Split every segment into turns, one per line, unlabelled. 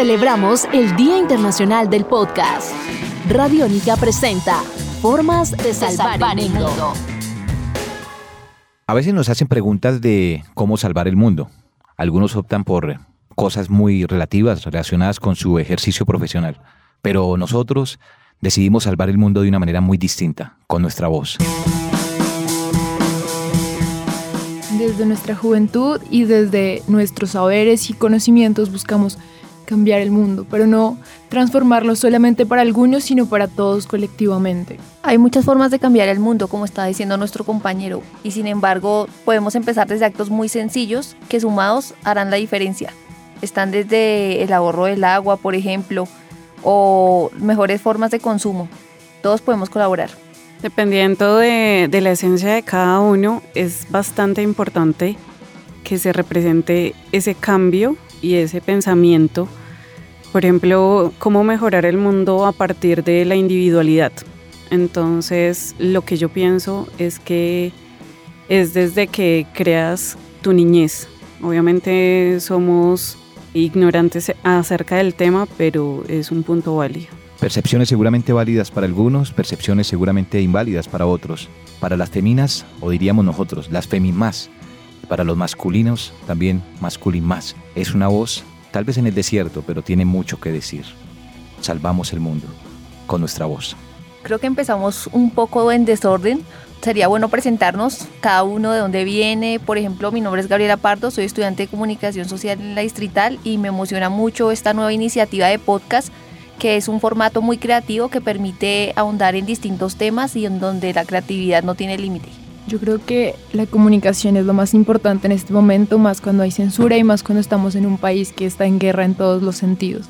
Celebramos el Día Internacional del Podcast. Radiónica presenta Formas de salvar, el mundo.
A veces nos hacen preguntas de cómo salvar el mundo. Algunos optan por cosas muy relativas relacionadas con su ejercicio profesional. Pero nosotros decidimos salvar el mundo de una manera muy distinta, con nuestra voz.
Desde nuestra juventud y desde nuestros saberes y conocimientos buscamos cambiar el mundo, pero no transformarlo solamente para algunos, sino para todos colectivamente.
Hay muchas formas de cambiar el mundo, como está diciendo nuestro compañero, y sin embargo podemos empezar desde actos muy sencillos que sumados harán la diferencia. Están desde el ahorro del agua, por ejemplo, o mejores formas de consumo. Todos podemos colaborar.
Dependiendo de, de la esencia de cada uno, es bastante importante que se represente ese cambio y ese pensamiento por ejemplo, cómo mejorar el mundo a partir de la individualidad. Entonces, lo que yo pienso es que es desde que creas tu niñez. Obviamente somos ignorantes acerca del tema, pero es un punto válido.
Percepciones seguramente válidas para algunos, percepciones seguramente inválidas para otros. Para las feminas, o diríamos nosotros, las femimás. Para los masculinos, también masculin más. Es una voz tal vez en el desierto, pero tiene mucho que decir. Salvamos el mundo con nuestra voz.
Creo que empezamos un poco en desorden. Sería bueno presentarnos cada uno de dónde viene. Por ejemplo, mi nombre es Gabriela Pardo, soy estudiante de comunicación social en la Distrital y me emociona mucho esta nueva iniciativa de podcast que es un formato muy creativo que permite ahondar en distintos temas y en donde la creatividad no tiene límite.
Yo creo que la comunicación es lo más importante en este momento, más cuando hay censura y más cuando estamos en un país que está en guerra en todos los sentidos.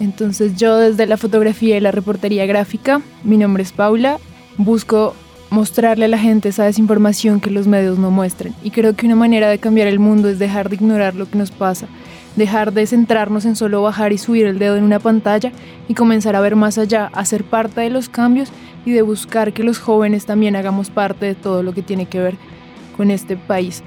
Entonces yo desde la fotografía y la reportería gráfica, mi nombre es Paula, busco mostrarle a la gente esa desinformación que los medios no muestren. Y creo que una manera de cambiar el mundo es dejar de ignorar lo que nos pasa, dejar de centrarnos en solo bajar y subir el dedo en una pantalla y comenzar a ver más allá, a ser parte de los cambios y de buscar que los jóvenes también hagamos parte de todo lo que tiene que ver con este país.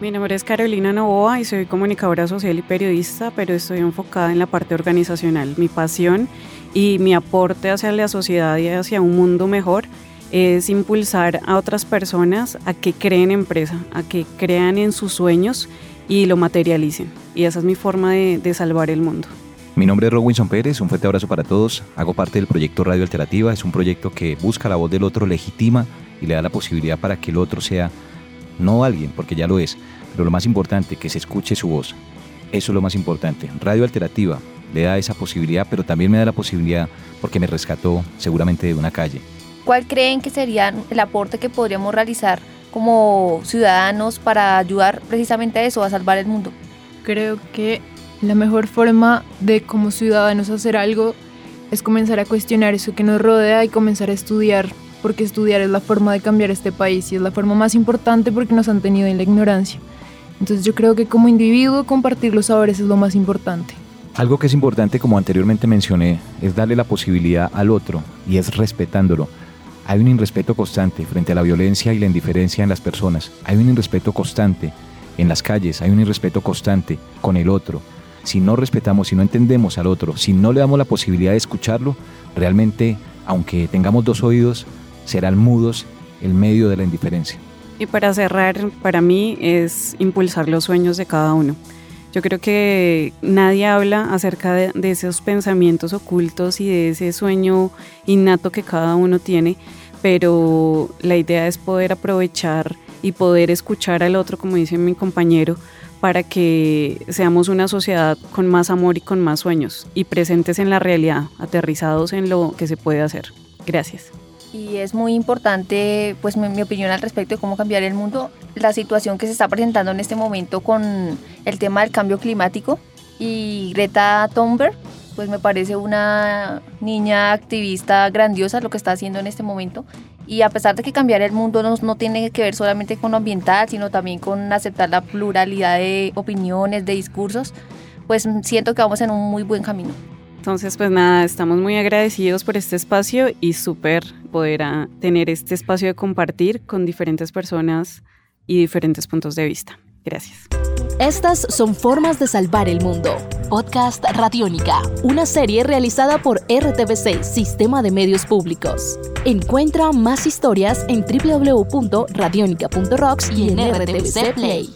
Mi nombre es Carolina Novoa y soy comunicadora social y periodista, pero estoy enfocada en la parte organizacional. Mi pasión y mi aporte hacia la sociedad y hacia un mundo mejor es impulsar a otras personas a que creen empresa, a que crean en sus sueños y lo materialicen. Y esa es mi forma de, de salvar el mundo.
Mi nombre es Robinson Pérez, un fuerte abrazo para todos. Hago parte del proyecto Radio Alternativa. Es un proyecto que busca la voz del otro, legitima y le da la posibilidad para que el otro sea no alguien, porque ya lo es, pero lo más importante, que se escuche su voz. Eso es lo más importante. Radio Alternativa le da esa posibilidad, pero también me da la posibilidad porque me rescató seguramente de una calle.
¿Cuál creen que sería el aporte que podríamos realizar como ciudadanos para ayudar precisamente a eso, a salvar el mundo?
Creo que la mejor forma de como ciudadanos hacer algo es comenzar a cuestionar eso que nos rodea y comenzar a estudiar, porque estudiar es la forma de cambiar este país y es la forma más importante porque nos han tenido en la ignorancia. Entonces yo creo que como individuo compartir los saberes es lo más importante.
Algo que es importante, como anteriormente mencioné, es darle la posibilidad al otro y es respetándolo. Hay un irrespeto constante frente a la violencia y la indiferencia en las personas. Hay un irrespeto constante en las calles, hay un irrespeto constante con el otro si no respetamos, si no entendemos al otro, si no le damos la posibilidad de escucharlo, realmente, aunque tengamos dos oídos, serán mudos el medio de la indiferencia.
Y para cerrar, para mí es impulsar los sueños de cada uno. Yo creo que nadie habla acerca de, esos pensamientos ocultos y de ese sueño innato que cada uno tiene, pero la idea es poder aprovechar y poder escuchar al otro, como dice mi compañero, para que seamos una sociedad con más amor y con más sueños y presentes en la realidad, aterrizados en lo que se puede hacer. Gracias.
Y es muy importante, pues mi, mi, opinión al respecto de cómo cambiar el mundo, la situación que se está presentando en este momento con el tema del cambio climático y Greta Thunberg, pues me parece una niña activista grandiosa lo que está haciendo en este momento y a pesar de que cambiar el mundo no, no, tiene que ver solamente con lo ambiental, sino también con aceptar la pluralidad de opiniones, de discursos, pues siento que vamos en un muy buen camino.
Entonces, pues nada, estamos muy agradecidos por este espacio y súper poder tener este espacio de compartir con diferentes personas y diferentes puntos de vista. Gracias.
Estas son formas de salvar el mundo. Podcast Radiónica, una serie realizada por RTBC, Sistema de Medios Públicos. Encuentra más historias en www.radionica.rocks y en RTBC Play.